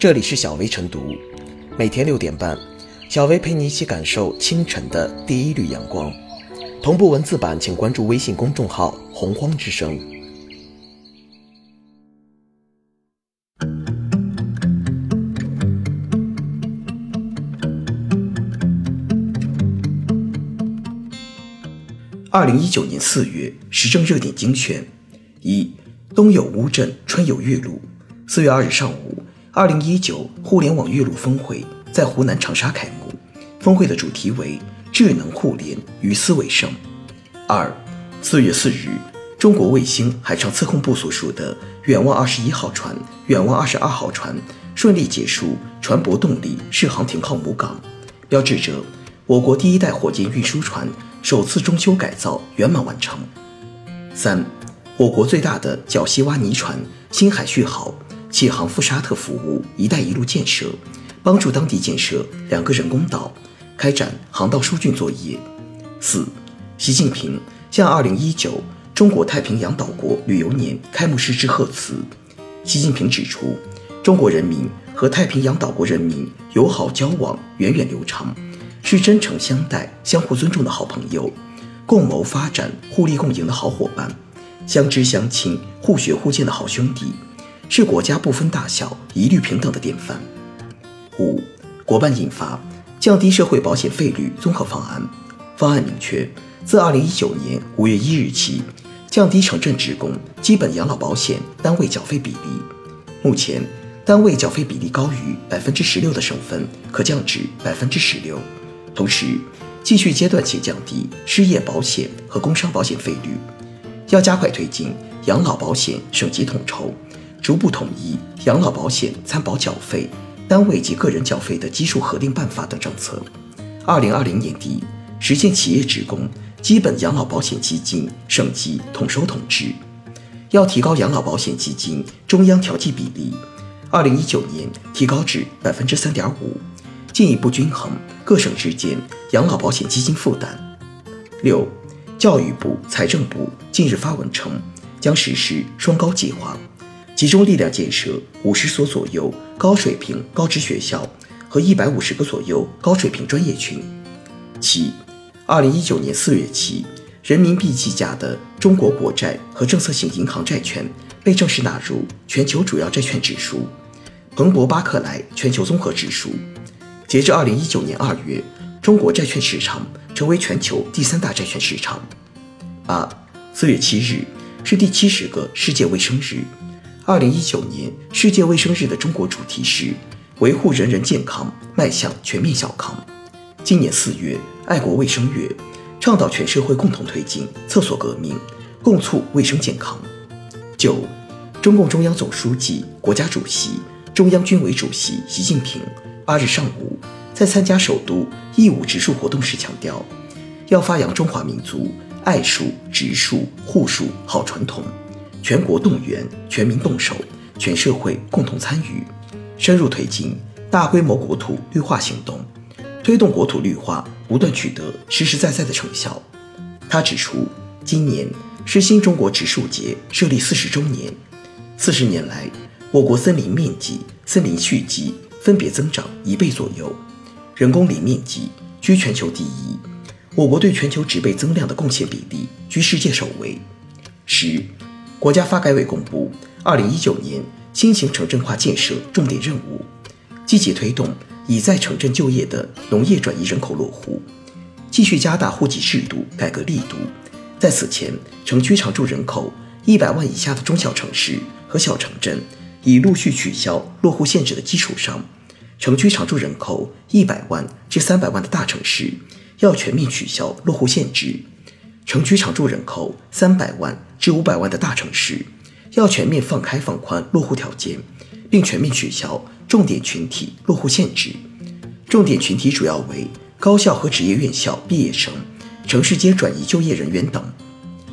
这里是小薇晨读，每天六点半，小薇陪你一起感受清晨的第一缕阳光。同步文字版，请关注微信公众号“洪荒之声”。二零一九年四月，时政热点精选：一、冬有乌镇，春有岳麓。四月二日上午，二零一九互联网岳麓峰会在湖南长沙开幕。峰会的主题为“智能互联与思维胜”。二、四月四日，中国卫星海上测控部所属的远望二十一号船、远望二十二号船顺利结束船舶动力试航停靠母港，标志着我国第一代火箭运输船。首次中修改造圆满完成。三，我国最大的角溪挖泥船星海续航启航赴沙特服务“一带一路”建设，帮助当地建设两个人工岛，开展航道疏浚作业。四，习近平向二零一九中国太平洋岛国旅游年开幕式致贺词。习近平指出，中国人民和太平洋岛国人民友好交往源远流长。是真诚相待、相互尊重的好朋友，共谋发展、互利共赢的好伙伴，相知相亲、互学互鉴的好兄弟，是国家不分大小、一律平等的典范。五，国办印发降低社会保险费率综合方案，方案明确，自二零一九年五月一日起，降低城镇职工基本养老保险单位缴费比例。目前，单位缴费比例高于百分之十六的省份，可降至百分之十六。同时，继续阶段性降低失业保险和工伤保险费率，要加快推进养老保险省级统筹，逐步统一养老保险参保缴费、单位及个人缴费的基数核定办法等政策。二零二零年底实现企业职工基本养老保险基金省级统收统支。要提高养老保险基金中央调剂比例，二零一九年提高至百分之三点五。进一步均衡各省之间养老保险基金负担。六，教育部、财政部近日发文称，将实施“双高”计划，集中力量建设五十所左右高水平高职学校和一百五十个左右高水平专业群。七，二零一九年四月起，人民币计价的中国国债和政策性银行债券被正式纳入全球主要债券指数——彭博巴克莱全球综合指数。截至二零一九年二月，中国债券市场成为全球第三大债券市场。八四月七日是第七十个世界卫生日。二零一九年世界卫生日的中国主题是维护人人健康，迈向全面小康。今年四月，爱国卫生月，倡导全社会共同推进厕所革命，共促卫生健康。九，中共中央总书记、国家主席、中央军委主席习近平。八日上午，在参加首都义务植树活动时强调，要发扬中华民族爱树、植树、护树好传统，全国动员，全民动手，全社会共同参与，深入推进大规模国土绿化行动，推动国土绿化不断取得实实在在的成效。他指出，今年是新中国植树节设立四十周年，四十年来，我国森林面积、森林蓄积。分别增长一倍左右，人工林面积居全球第一，我国对全球植被增量的贡献比例居世界首位。十，国家发改委公布二零一九年新型城镇化建设重点任务，积极推动已在城镇就业的农业转移人口落户，继续加大户籍制度改革力度，在此前城区常住人口一百万以下的中小城市和小城镇。已陆续取消落户限制的基础上，城区常住人口一百万至三百万的大城市要全面取消落户限制；城区常住人口三百万至五百万的大城市要全面放开放宽落户条件，并全面取消重点群体落户限制。重点群体主要为高校和职业院校毕业生、城市间转移就业人员等。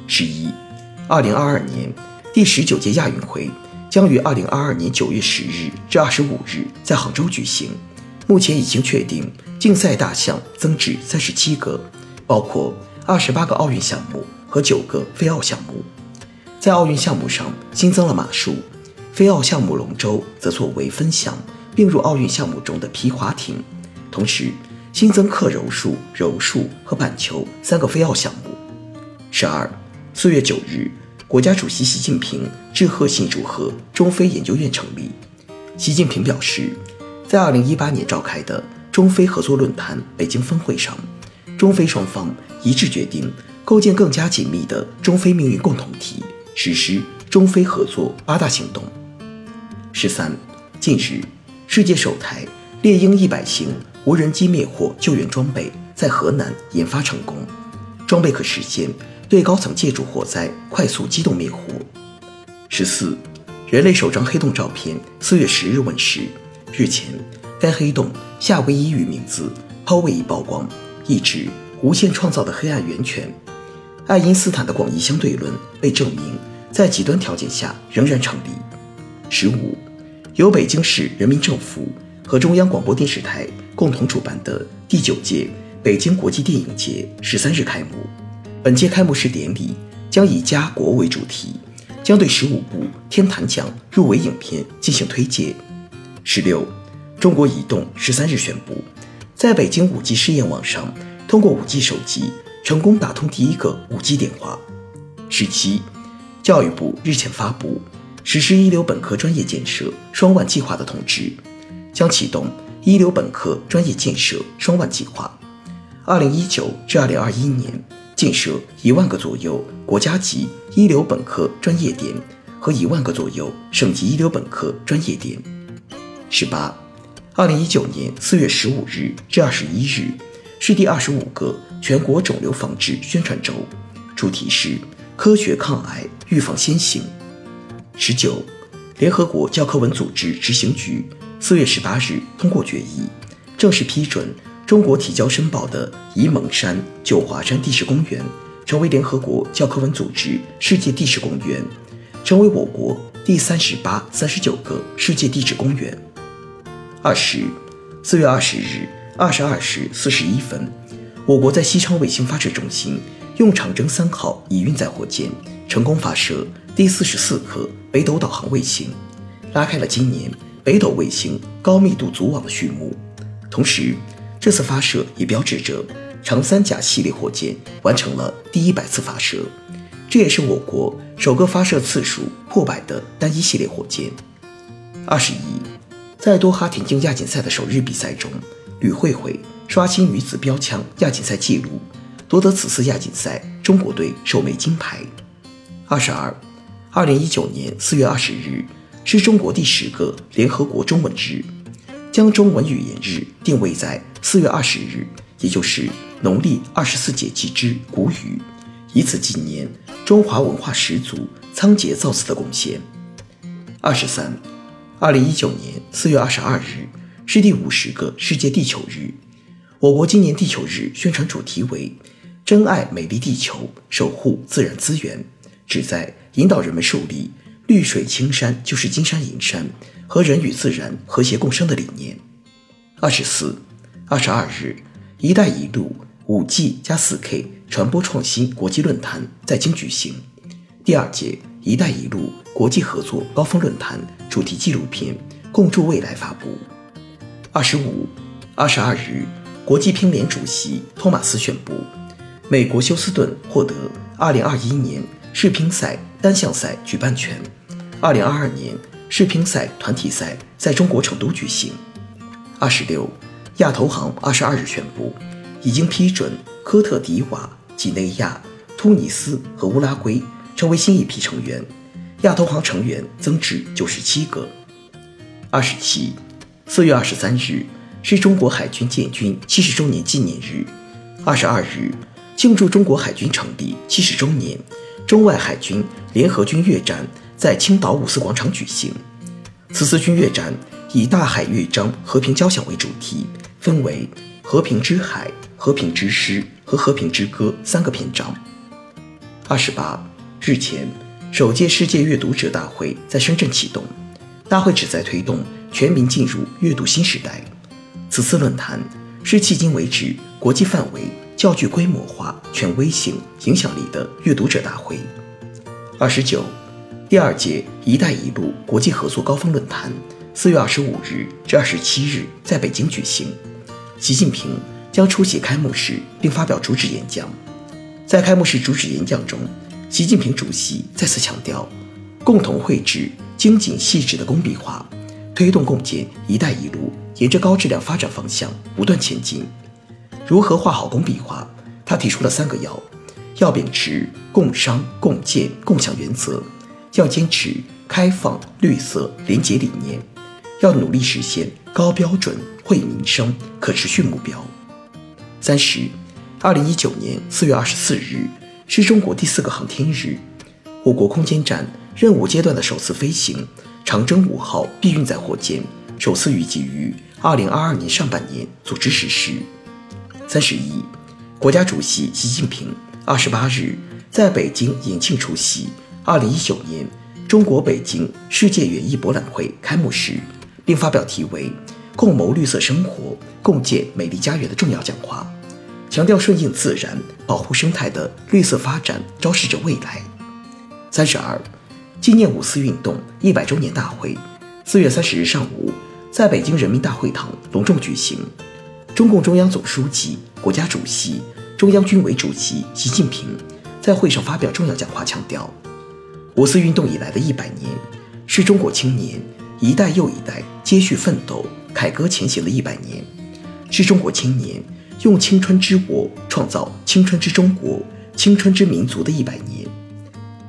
十一，二零二二年第十九届亚运会。将于二零二二年九月十日至二十五日在杭州举行。目前已经确定竞赛大项增至三十七个，包括二十八个奥运项目和九个非奥项目。在奥运项目上新增了马术，非奥项目龙舟则作为分项、并入奥运项目中的皮划艇，同时新增克柔术、柔术和板球三个非奥项目。十二，四月九日，国家主席习近平致贺信祝贺中非研究院成立。习近平表示，在二零一八年召开的中非合作论坛北京峰会上，中非双方一致决定构建更加紧密的中非命运共同体，实施中非合作八大行动。十三，近日，世界首台猎鹰一百型无人机灭火救援装备在河南研发成功，装备可实现对高层建筑火灾快速机动灭火。十四。人类首张黑洞照片四月十日问世。日前，该黑洞夏威夷语名字“抛位”已曝光，意指无限创造的黑暗源泉。爱因斯坦的广义相对论被证明在极端条件下仍然成立。十五，由北京市人民政府和中央广播电视台共同主办的第九届北京国际电影节十三日开幕。本届开幕式典礼将以“家国”为主题。将对十五部天坛奖入围影片进行推介。十六，中国移动十三日宣布，在北京五 G 试验网上，通过五 G 手机成功打通第一个五 G 电话。十七，教育部日前发布实施一流本科专业建设双万计划的通知，将启动一流本科专业建设双万计划，二零一九至二零二一年。建设一万个左右国家级一流本科专业点和一万个左右省级一流本科专业点。十八，二零一九年四月十五日至二十一日是第二十五个全国肿瘤防治宣传周，主题是科学抗癌，预防先行。十九，联合国教科文组织执行局四月十八日通过决议，正式批准。中国提交申报的沂蒙山九华山地质公园成为联合国教科文组织世界地质公园，成为我国第三十八、三十九个世界地质公园。二十四月二十日二十二时四十一分，我国在西昌卫星发射中心用长征三号乙运载火箭成功发射第四十四颗北斗导航卫星，拉开了今年北斗卫星高密度组网的序幕，同时。这次发射也标志着长三甲系列火箭完成了第一百次发射，这也是我国首个发射次数破百的单一系列火箭。二十一，在多哈田径亚锦赛的首日比赛中，吕慧慧刷新女子标枪亚锦赛纪录，夺得此次亚锦赛中国队首枚金牌。二十二，二零一九年四月二十日是中国第十个联合国中文日。将中文语言日定位在四月二十日，也就是农历二十四节气之谷雨，以此纪念中华文化始祖仓颉造字的贡献。二十三，二零一九年四月二十二日是第五十个世界地球日。我国今年地球日宣传主题为“珍爱美丽地球，守护自然资源”，旨在引导人们树立“绿水青山就是金山银山”。和人与自然和谐共生的理念。二十四、二十二日，“一带一路”五 G 加四 K 传播创新国际论坛在京举行，第二届“一带一路”国际合作高峰论坛主题纪录片《共筑未来》发布。二十五、二十二日，国际乒联主席托马斯宣布，美国休斯顿获得二零二一年世乒赛单项赛举办权，二零二二年。世乒赛团体赛在中国成都举行。二十六，亚投行二十二日宣布，已经批准科特迪瓦、几内亚、突尼斯和乌拉圭成为新一批成员，亚投行成员增至九十七个。二十七，四月二十三日是中国海军建军七十周年纪念日。二十二日，庆祝中国海军成立七十周年，中外海军联合军乐展。在青岛五四广场举行。此次军乐展以大海乐章和平交响为主题，分为和平之海、和平之诗和和平之歌三个篇章。二十八日前，首届世界阅读者大会在深圳启动，大会旨在推动全民进入阅读新时代。此次论坛是迄今为止国际范围较具规模化、权威性、影响力的阅读者大会。二十九。第二届“一带一路”国际合作高峰论坛四月二十五日至二十七日在北京举行。习近平将出席开幕式并发表主旨演讲。在开幕式主旨演讲中，习近平主席再次强调，共同绘制精谨细致的工笔画，推动共建“一带一路”沿着高质量发展方向不断前进。如何画好工笔画？他提出了三个要：要秉持共商共建共享原则，要坚持开放绿色廉洁理念，要努力实现高标准惠民生可持续目标。三十。二零一九年四月二十四日是中国第四个航天日，我国空间站任务阶段的首次飞行“长征五号”避运载火箭首次预计于二零二二年上半年组织实施。三十一，国家主席习近平二十八日在北京延庆出席二零一九年中国北京世界园艺博览会开幕式，并发表题为“共谋绿色生活，共建美丽家园”的重要讲话。强调顺应自然、保护生态的绿色发展昭示着未来。三十二，纪念五四运动一百周年大会，四月三十日上午在北京人民大会堂隆重举行。中共中央总书记、国家主席、中央军委主席习近平在会上发表重要讲话，强调，五四运动以来的一百年，是中国青年一代又一代接续奋斗、凯歌前行的一百年，是中国青年。用青春之我创造青春之中国、青春之民族的一百年，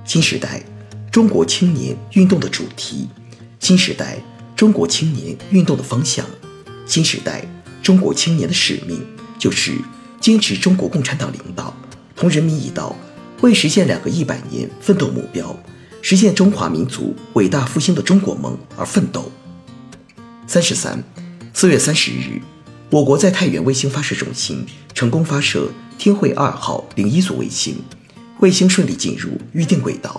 新时代中国青年运动的主题，新时代中国青年运动的方向，新时代中国青年的使命就是坚持中国共产党领导，同人民一道，为实现两个一百年奋斗目标，实现中华民族伟大复兴的中国梦而奋斗。三十三，四月三十日。我国在太原卫星发射中心成功发射天惠二号零一组卫星，卫星顺利进入预定轨道。